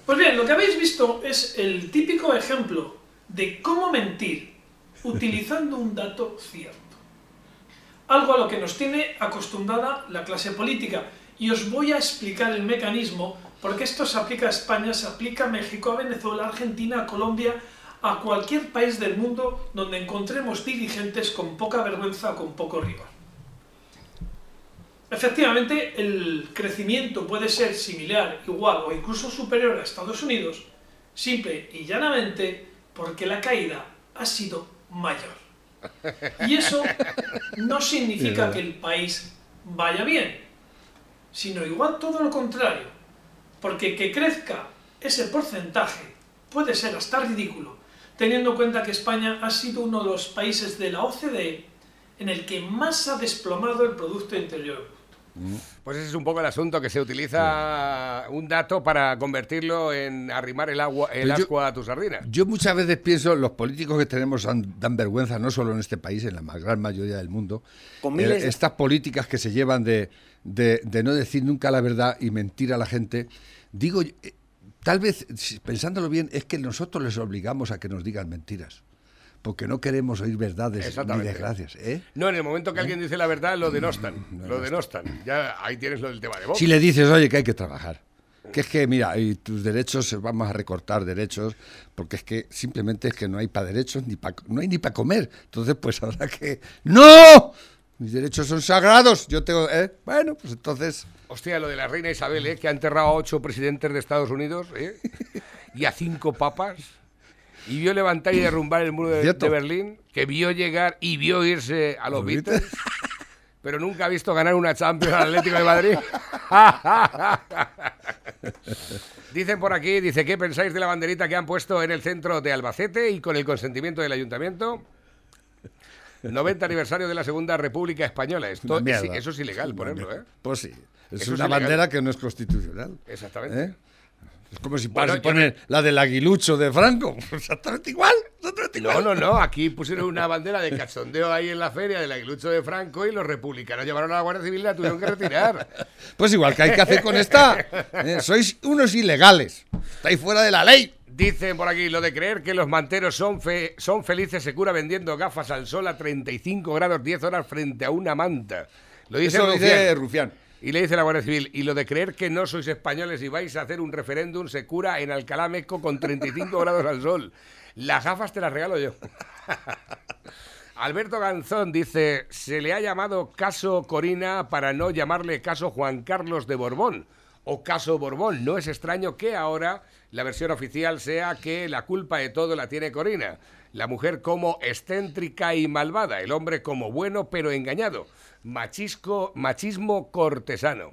Pues bien, lo que habéis visto es el típico ejemplo de cómo mentir utilizando un dato cierto. Algo a lo que nos tiene acostumbrada la clase política. Y os voy a explicar el mecanismo, porque esto se aplica a España, se aplica a México, a Venezuela, a Argentina, a Colombia, a cualquier país del mundo donde encontremos dirigentes con poca vergüenza, con poco rigor. Efectivamente, el crecimiento puede ser similar, igual o incluso superior a Estados Unidos, simple y llanamente porque la caída ha sido mayor. Y eso no significa que el país vaya bien, sino igual todo lo contrario, porque que crezca ese porcentaje puede ser hasta ridículo, teniendo en cuenta que España ha sido uno de los países de la OCDE en el que más ha desplomado el Producto Interior Bruto. Pues ese es un poco el asunto, que se utiliza un dato para convertirlo en arrimar el agua, el yo- ascua a tu sardina. Yo muchas veces pienso, los políticos que tenemos dan, dan vergüenza, no solo en este país, en la gran mayoría del mundo. Con miles Eh, de- estas políticas que se llevan de, de- de no decir nunca la verdad y mentir a la gente. Digo, eh, tal vez, pensándolo bien, es que nosotros les obligamos a que nos digan mentiras. Porque no queremos oír verdades ni desgracias. ¿eh? No, en el momento que alguien dice la verdad, lo denostan. Lo denostan. Ya ahí tienes lo del tema de Vox. Si le dices, oye, que hay que trabajar. Que es que, mira, y tus derechos, eh, vamos a recortar derechos, porque es que simplemente es que no hay para derechos, ni pa- no hay ni para comer. Entonces, pues (laughs) habrá que... ¡No! Mis derechos son sagrados. Yo tengo... ¿eh? Bueno, pues entonces... Hostia, lo de la reina Isabel, ¿eh? que ha enterrado a ocho presidentes de Estados Unidos ¿eh? y a cinco papas. Y vio levantar y derrumbar el muro de, de Berlín, que vio llegar y vio irse a los ¿Los Beatles, Beatles? pero nunca ha visto ganar una Champions al Atlético de Madrid. (laughs) Dicen por aquí, dice, ¿qué pensáis de la banderita que han puesto en el centro de Albacete y con el consentimiento del ayuntamiento? 90 aniversario de la Segunda República Española. Esto, eso es ilegal ponerlo, ¿eh? Pues sí. Es Eso es una ilegal. bandera que no es constitucional. Exactamente. ¿eh? Es como si Bueno, y yo la del aguilucho de Franco. (laughs) Exactamente igual. Exactamente No, igual. no, no. Aquí pusieron una bandera de cachondeo ahí en la feria del aguilucho de Franco y los republicanos llevaron a la Guardia Civil y la tuvieron que retirar. Pues igual que hay que hacer con esta. ¿eh? Sois unos ilegales. Estáis fuera de la ley. Dicen por aquí, lo de creer que los manteros son, fe- son felices se cura vendiendo gafas al sol a 35 grados 10 horas frente a una manta. Lo dice Eso lo dice Rufián. Rufián. Y le dice la Guardia Civil, y lo de creer que no sois españoles y vais a hacer un referéndum se cura en Alcalá Meco con 35 grados al sol. Las gafas te las regalo yo. (laughs) Alberto Ganzón dice, se le ha llamado caso Corina para no llamarle caso Juan Carlos de Borbón o caso Borbón. No es extraño que ahora la versión oficial sea que la culpa de todo la tiene Corina. La mujer como excéntrica y malvada, el hombre como bueno pero engañado. Machisco, machismo cortesano.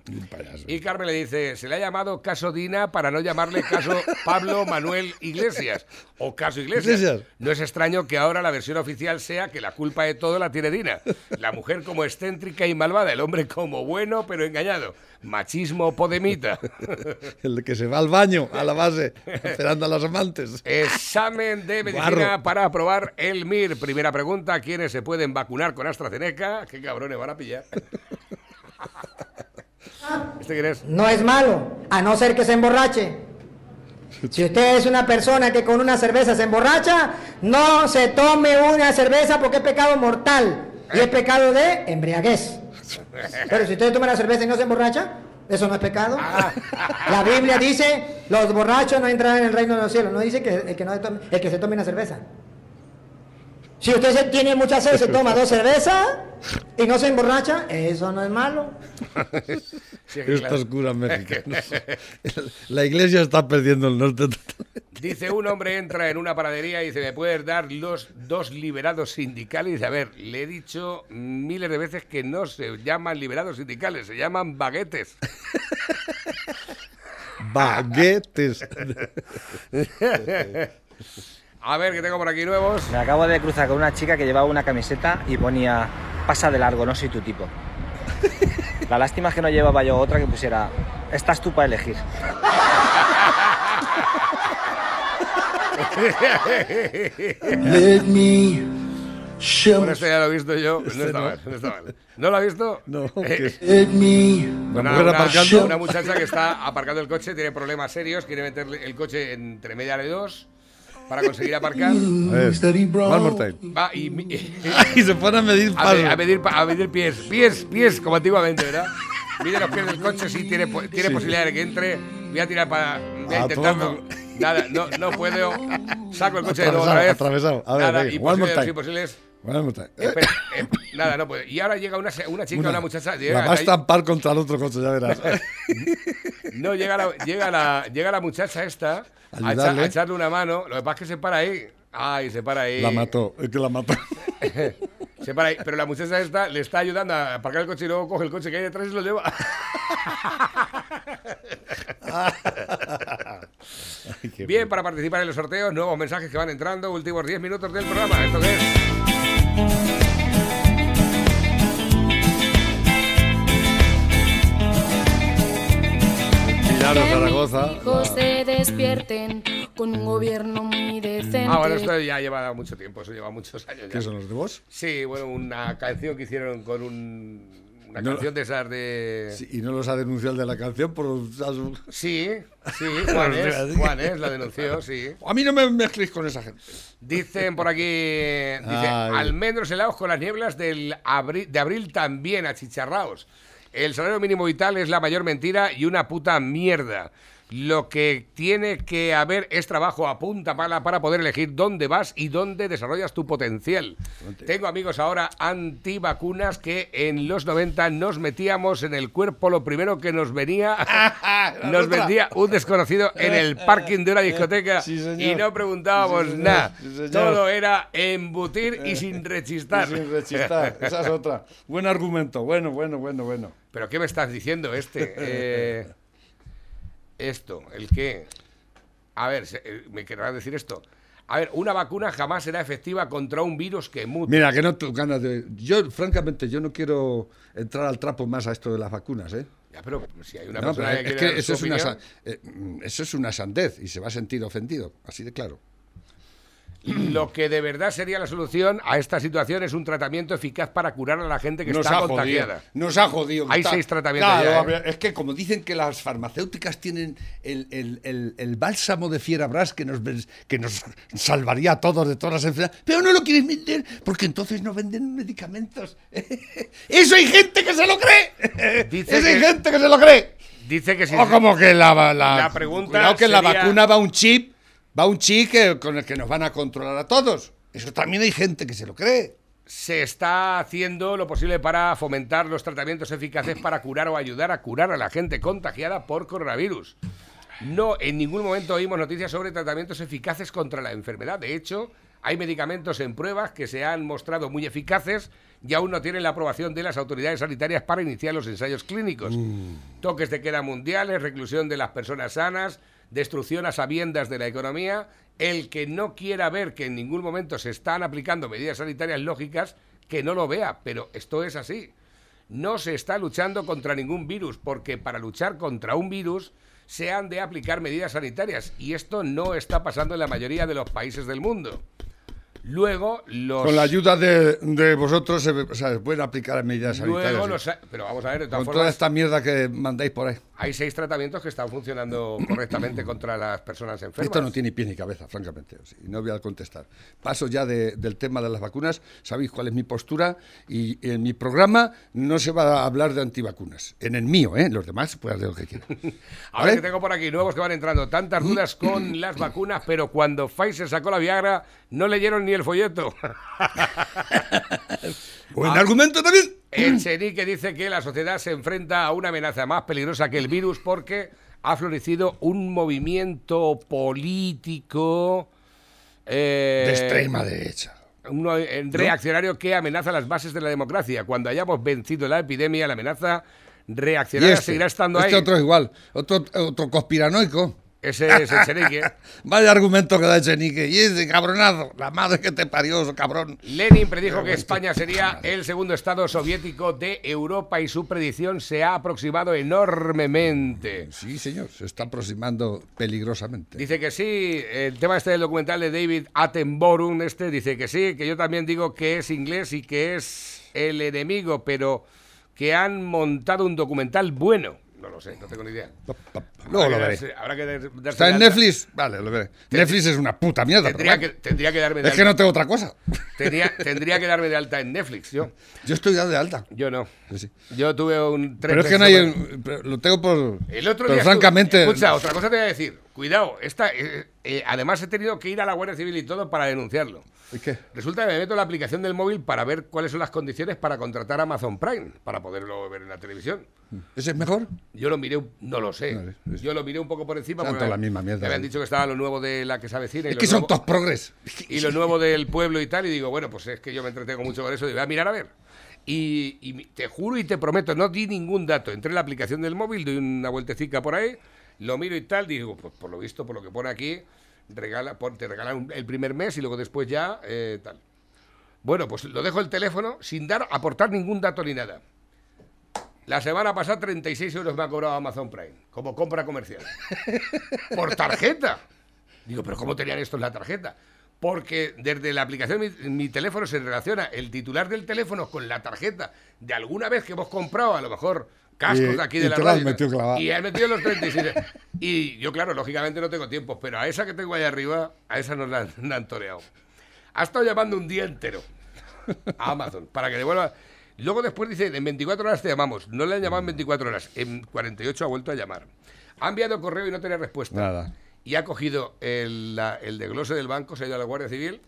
Y Carmen le dice, se le ha llamado caso Dina para no llamarle caso Pablo Manuel Iglesias o caso Iglesias. Iglesias. No es extraño que ahora la versión oficial sea que la culpa de todo la tiene Dina. La mujer como excéntrica y malvada, el hombre como bueno pero engañado. Machismo podemita. (laughs) El que se va al baño, a la base, esperando a las amantes. Examen de medicina Barro. para aprobar el MIR. Primera pregunta, ¿quiénes se pueden vacunar con AstraZeneca? ¿Qué cabrones van a pillar? (laughs) ¿Este quién es? No es malo, a no ser que se emborrache. Si usted es una persona que con una cerveza se emborracha, no se tome una cerveza porque es pecado mortal y es pecado de embriaguez. Pero si usted toma una cerveza y no se emborracha, eso no es pecado. La Biblia dice, los borrachos no entrarán en el reino de los cielos. No dice que el que, no tome, el que se tome una cerveza. Si usted se- tiene mucha sed, se toma dos cervezas y no se emborracha, eso no es malo. (laughs) Sí, que claro. Estos curas mexicanos. La iglesia está perdiendo el norte. Dice un hombre entra en una panadería y dice, ¿me puedes dar los dos liberados sindicales? Y dice, a ver, le he dicho miles de veces que no se llaman liberados sindicales, se llaman baguetes. Baguetes. (laughs) A ver, que tengo por aquí nuevos. Me acabo de cruzar con una chica que llevaba una camiseta y ponía pasa de largo, no soy tu tipo. (laughs) La lástima es que no llevaba yo otra que pusiera estás tú para elegir. Let me show Bueno, esto ya lo he visto yo. No está mal, no está mal. ¿No lo ha visto? No, Eh, Una, una- aparcando. una muchacha que está aparcando el coche, tiene problemas serios, quiere meter el coche entre media de dos para conseguir aparcar. A ver, one more time. Va y, (laughs) Y se pone a medir a, me- a pasos. medir, a medir pies, pies, pies, como antiguamente, ¿verdad? Mide los pies del coche, sí tiene, tiene posibilidad de que entre. Voy a tirar para. Voy a Ah, intentarlo. Nada, no, no puedo. Saco el coche de nuevo otra vez. Atravesado. A ver, Nada, one imposible los time. imposibles. Time. Eh, Espera, eh, nada, no puede. Y ahora llega una, una chica, una, una. muchacha. La Llega, va a estampar contra el otro coche, ya verás. (laughs) No, llega la, llega la, llega la muchacha esta a, echa- Ayudarle. a echarle una mano. Lo que pasa es que se para ahí. Ay, se para ahí. La mató, es que la mató. (laughs) Se para ahí. Pero la muchacha esta le está ayudando a aparcar el coche y luego coge el coche que hay detrás y lo lleva. (laughs) Ay, Bien, para participar en los sorteos, nuevos mensajes que van entrando, últimos 10 minutos del programa. ¿Esto qué es? De Zaragoza. hijos se despierten con un gobierno muy decente. Ah, bueno, esto ya lleva mucho tiempo, eso lleva muchos años ya. ¿Qué son los de vos? Sí, bueno, una canción que hicieron con un, una No. canción de esas de... Sí, y no los ha denunciado el de la canción por Sí, sí, Juanes, (laughs) Juanes la denunció, sí. A mí no me mezcléis con esa gente. Dicen por aquí, dice, almendros helados con las nieblas del abri- de abril también achicharraos. El salario mínimo vital es la mayor mentira y una puta mierda. Lo que tiene que haber es trabajo a punta pala para poder elegir dónde vas y dónde desarrollas tu potencial. Tengo amigos ahora antivacunas que en los 90 nos metíamos en el cuerpo lo primero que nos venía (laughs) (laughs) nos vendía un desconocido en el (laughs) parking de una discoteca Sí, y no preguntábamos Sí, nada. Sí. Todo era embutir y sin rechistar. Sin rechistar, esa es otra. Buen argumento, bueno, bueno, bueno, bueno. ¿Pero qué me estás diciendo este? Eh, esto, ¿el qué? A ver, eh, me querrás decir esto. A ver, una vacuna jamás será efectiva contra un virus que muta. Mira, que no tengo ganas de... Yo, francamente, yo no quiero entrar al trapo más a esto de las vacunas, ¿eh? Ya, pero si hay una No, persona pero que es que eso es, una, opinión, eh, eso es una sandez y se va a sentir ofendido, así de claro. Lo que de verdad sería la solución a esta situación es un tratamiento eficaz para curar a la gente que nos está contagiada. jodido. Nos ha jodido. Hay seis tratamientos Claro, ya, ¿eh? es que como dicen que las farmacéuticas tienen el, el- el- el bálsamo de Fierabras que nos, que nos salvaría a todos de todas las enfermedades, pero no lo quieren vender porque entonces no venden medicamentos. (laughs) ¡Eso hay gente que se lo cree! (laughs) Dice ¡Eso hay que- gente que se lo cree! Dice que si O como que la, la, La pregunta cuidado que la vacuna va un chip, va un chip que- con el que nos van a controlar a todos. Eso también hay gente que se lo cree. se está haciendo lo posible para fomentar los tratamientos eficaces para curar o ayudar a curar a la gente contagiada por coronavirus. No, en ningún momento oímos noticias sobre tratamientos eficaces contra la enfermedad. De hecho, hay medicamentos en pruebas que se han mostrado muy eficaces y aún no tienen la aprobación de las autoridades sanitarias para iniciar los ensayos clínicos. Toques de queda mundiales, reclusión de las personas sanas, destrucción a sabiendas de la economía. El que no quiera ver que en ningún momento se están aplicando medidas sanitarias lógicas, que no lo vea, pero esto es así. No se está luchando contra ningún virus, porque para luchar contra un virus se han de aplicar medidas sanitarias, y esto no está pasando en la mayoría de los países del mundo. Luego, los... Con la ayuda de, de vosotros se, o sea, se pueden aplicar medidas sanitarias. Luego ¿sí? los... Pero vamos a ver, de todas Con toda formas, esta mierda que mandáis por ahí. hay seis tratamientos que están funcionando correctamente contra las personas enfermas. Esto no tiene pie ni cabeza, francamente. sí, Y no voy a contestar. Paso ya de- del tema de las vacunas. Sabéis cuál es mi postura. Y en mi programa no se va a hablar de antivacunas. En el mío, ¿eh? Los demás pueden hacer lo que quieran. (laughs) A ¿Vale? ver, que tengo por aquí nuevos que van entrando. Tantas dudas con las vacunas, pero cuando Pfizer sacó la Viagra, no leyeron ni el folleto. (laughs) Buen argumento también. El Chenique dice que la sociedad se enfrenta a una amenaza más peligrosa que el virus porque ha florecido un movimiento político eh, De extrema derecha. uno, eh, reaccionario que amenaza las bases de la democracia. Cuando hayamos vencido la epidemia, la amenaza reaccionaria este, seguirá estando este ahí. otro es igual. Otro, otro conspiranoico. Ese es Echenique. (laughs) Vaya argumento que da Echenique. Y ese cabronazo. La madre que te parió, cabrón. Lenin predijo que España sería el segundo estado soviético de Europa y su predicción se ha aproximado enormemente. Sí, señor. Se está aproximando peligrosamente. Dice que sí, el tema este del documental de David Attenborough, este, dice que sí, que yo también digo que es inglés y que es el enemigo, pero que han montado un documental bueno. No lo sé, no tengo ni idea. Luego lo veré. darse- habrá que dar- darse ¿Está en. Netflix? Vale, lo veré. Netflix es una puta mierda. Tendría que, tendría que darme de Es que no tengo otra cosa. Tendría, tendría que darme de alta en Netflix, yo. Yo estoy dado de alta. Yo no. Sí, sí. Yo tuve un... Pero es que no hay. un- Lo tengo por. El otro pero día. francamente. estuve- Escucha, otra cosa te voy a decir. Cuidado, esta, eh, eh, además he tenido que ir a la Guardia Civil y todo para denunciarlo. ¿Y qué? Resulta que me meto en la aplicación del móvil para ver cuáles son las condiciones para contratar Amazon Prime, para poderlo ver en la televisión. ¿Ese es mejor? Yo lo miré, no lo sé. Es- Yo lo miré un poco por encima. Porque me- la misma mierda, Me habían dicho que estaba lo nuevo de la que se avecina. y Es que son nuevo- todos progres. y lo nuevo del pueblo y tal, y digo, bueno, pues es que yo me entretengo mucho con eso, y voy a mirar a ver. Y, te juro y te prometo, no di ningún dato. Entré en la aplicación del móvil, doy una vueltecita por ahí, lo miro y tal, digo, pues por lo visto, por lo que pone aquí, regala, pon- te regalan el primer mes y luego después ya eh, tal. Bueno, pues lo dejo el teléfono sin dar, aportar ningún dato ni nada. La semana pasada 36 euros me ha cobrado Amazon Prime, como compra comercial. (laughs) Por tarjeta. Digo, pero ¿cómo tenían esto en la tarjeta? Porque desde la aplicación mi, mi teléfono se relaciona el titular del teléfono con la tarjeta de alguna vez que hemos comprado, a lo mejor cascos Y- de aquí y de la radio. Y has metido los 36. y yo, claro, lógicamente no tengo tiempo, pero a esa que tengo ahí arriba, a esa nos la, han- la han toreado. Ha estado llamando un día entero a Amazon para que devuelva. Luego después dice, en 24 horas te llamamos. No le han llamado en 24 horas. En 48 ha vuelto a llamar. Ha enviado correo y no tenía respuesta. Nada. Y ha cogido el, la- el desglose del banco, se ha ido a la Guardia Civil,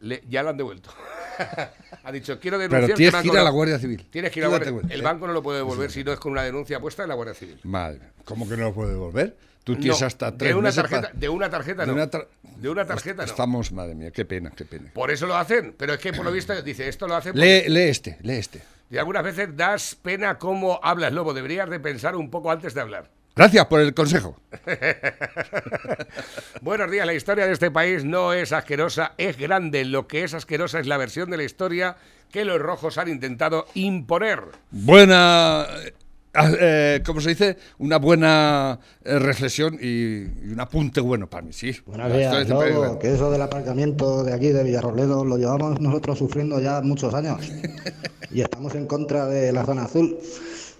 le- ya lo han devuelto. (laughs) ha dicho, quiero denunciar Pero tienes que ir a la cobrado". Guardia Civil. Tienes que ir a la Guardia güey. El Eh, banco no lo puede devolver si no es con una denuncia puesta en la Guardia Civil. Madre, ¿cómo que no lo puede devolver? Tú tienes No, hasta tres de una meses tarjeta, para- de una tarjeta de no. una tar- de una tarjeta no. Estamos, madre mía, qué pena, qué pena. Por eso lo hacen, pero es que por lo visto dice, esto lo hacen porque- Lee, lee este, lee este. y algunas veces das pena cómo hablas, Lobo. Deberías de pensar un poco antes de hablar. Gracias por el consejo. (laughs) Buenos días, la historia de este país no es asquerosa, es grande. Lo que es asquerosa es la versión de la historia que los rojos han intentado imponer. Buena, eh, eh, ¿cómo se dice? Una buena eh, reflexión y, y un apunte bueno para mí, sí. Buenos días, Lobo, que eso del aparcamiento de aquí de Villarroledo lo llevamos nosotros sufriendo ya muchos años (laughs) y estamos en contra de la zona azul,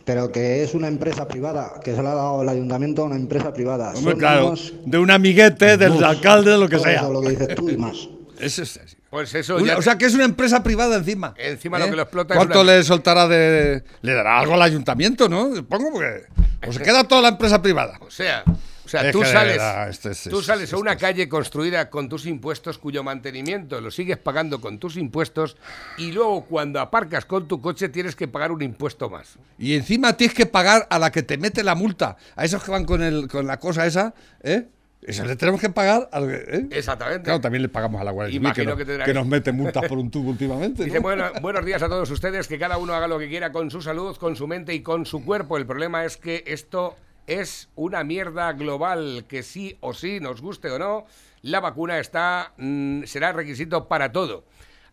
pero que es una empresa privada, que se le ha dado el ayuntamiento a una empresa privada. Hombre, Son claro, unos de un amiguete, del alcalde, de lo que todo sea. eso, lo que dices tú y más. Eso es así. Pues eso Una- ya. o sea, que es una empresa privada encima. ¿eh? Encima lo que lo explota es ¿Cuánto una- le soltará de...? Le dará algo al ayuntamiento, ¿no? Supongo porque... O se queda toda la empresa privada. O sea, o sea Es tú sales, verdad, esto es- tú es- sales a una calle construida con tus impuestos, cuyo mantenimiento lo sigues pagando con tus impuestos, y luego cuando aparcas con tu coche tienes que pagar un impuesto más. Y encima tienes que pagar a la que te mete la multa. A esos que van con, el, con la cosa esa, ¿eh? Eso le tenemos que pagar al ¿eh? Exactamente. Claro, también le pagamos a la Guardia Civil, que, nos- que que nos mete multas por un tubo últimamente. Dice, ¿no? bueno, buenos días a todos ustedes, que cada uno haga lo que quiera con su salud, con su mente y con su cuerpo. El problema es que esto es una mierda global, que sí o sí, nos guste o no, la vacuna está mm, será requisito para todo.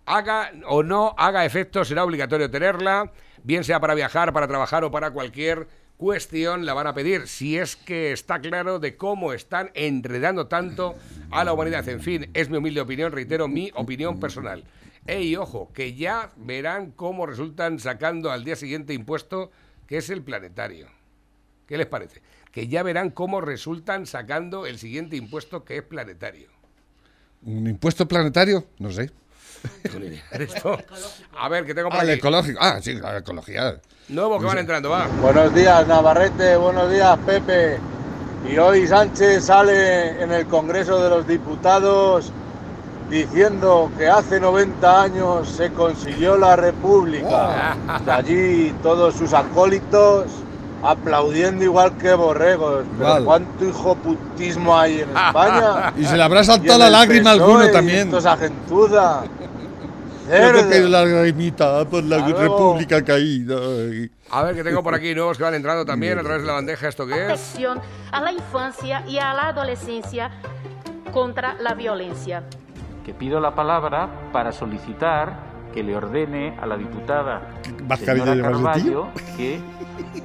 Haga o no haga efecto, será obligatorio tenerla, bien sea para viajar, para trabajar o para cualquier cuestión, la van a pedir, si es que está claro de cómo están enredando tanto a la humanidad. En fin, es mi humilde opinión, reitero, mi opinión personal. Ey, ojo, que ya verán cómo resultan sacando al día siguiente impuesto, que es el planetario. ¿Qué les parece? Que ya verán cómo resultan sacando el siguiente impuesto, que es planetario. ¿Un impuesto planetario? No sé. (laughs) Esto- A ver, que tengo por Ah, el aquí. ecológico. Ah, sí, la ecología. Nuevos que van entrando, va. Buenos días, Navarrete. Buenos días, Pepe. Y hoy Sánchez sale en el Congreso de los Diputados diciendo que hace 90 años se consiguió la República. (laughs) Y allí todos sus acólitos aplaudiendo igual que borregos. Pero Igual. ¿cuánto hijoputismo hay en (laughs) España? Y se le habrá saltado la lágrima PSOE, alguno también. Esto es agentuda. Yo pido la lagrimita por la Hasta luego. república caída. Ay. A ver, que tengo por aquí nuevos que van entrando también a través de la bandeja. ¿Esto qué es? protección a la infancia y a la adolescencia contra la violencia. que pido la palabra para solicitar que le ordene a la diputada mascarilla señora? Carballo que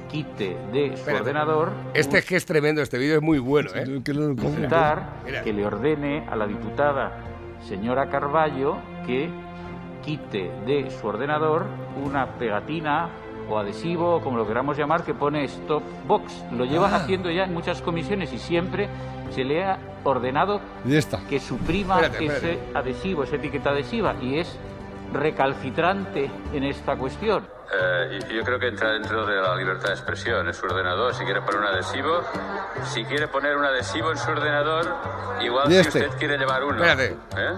quite de su Espérate. ordenador Este es que es tremendo, este vídeo es muy bueno, ¿eh? que le ordene a la diputada señora Carballo que quite de su ordenador una pegatina o adhesivo, como lo queramos llamar, que pone Stop Box. Lo llevan Ah. haciendo ya en muchas comisiones y siempre se le ha ordenado que suprima Espérate, espérate. ese adhesivo, esa etiqueta adhesiva, y es recalcitrante en esta cuestión. Eh, yo creo que entra dentro de la libertad de expresión en su ordenador. Si quiere poner un adhesivo, si quiere poner un adhesivo en su ordenador, igual si este. usted quiere llevar uno. Espérate. ¿Eh?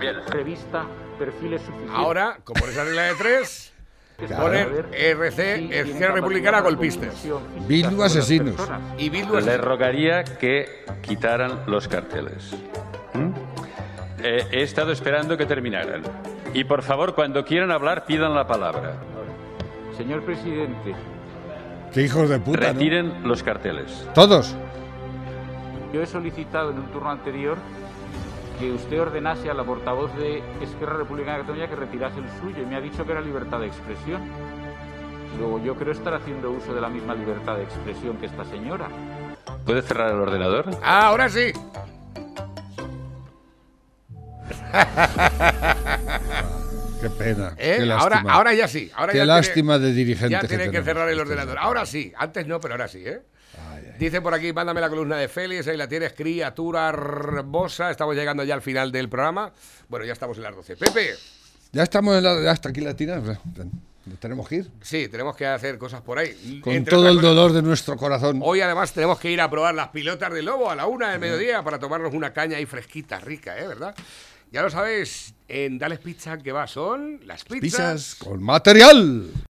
Bien. Revista, perfiles suficientes. Ahora, como esa regla de tres, Claro. poner RC, Izquierda Republicana Golpistas. Bildu asesinos. Y Bildu Le rogaría que quitaran los carteles. ¿Mm? Eh, he estado esperando que terminaran. Y por favor, cuando quieran hablar, pidan la palabra. Señor presidente, Qué hijos de puta, ¿no? Retiren los carteles. Todos. yo he solicitado en un turno anterior que usted ordenase a la portavoz de Esquerra Republicana de Cataluña que retirase el suyo y me ha dicho que era libertad de expresión. Luego yo creo estar haciendo uso de la misma libertad de expresión que esta señora. ¿Puede cerrar el ordenador? Ah, ahora sí. (laughs) Qué pena. ¿Eh? Qué ahora, ahora ya sí. Ahora Qué ya lástima tiene- de dirigentes Ya que tiene que, tenemos. cerrar el ordenador. Ahora sí. Antes no, pero ahora sí, ¿eh? Dice por aquí, mándame la columna de Félix, ahí la tienes, criatura hermosa. Estamos llegando ya al final del programa. Bueno, ya estamos en las 12. Pepe, Ya estamos en la, hasta aquí la tina. Tenemos que ir. sí, tenemos que hacer cosas por ahí. Con Entre todo el cosas, dolor de nuestro corazón. Hoy además tenemos que ir a probar las pilotas de lobo a la una del mediodía para tomarnos una caña ahí fresquita, rica, ¿eh? ¿Verdad? Ya lo sabéis, en Dales Pizza que va son las Pizzas con material.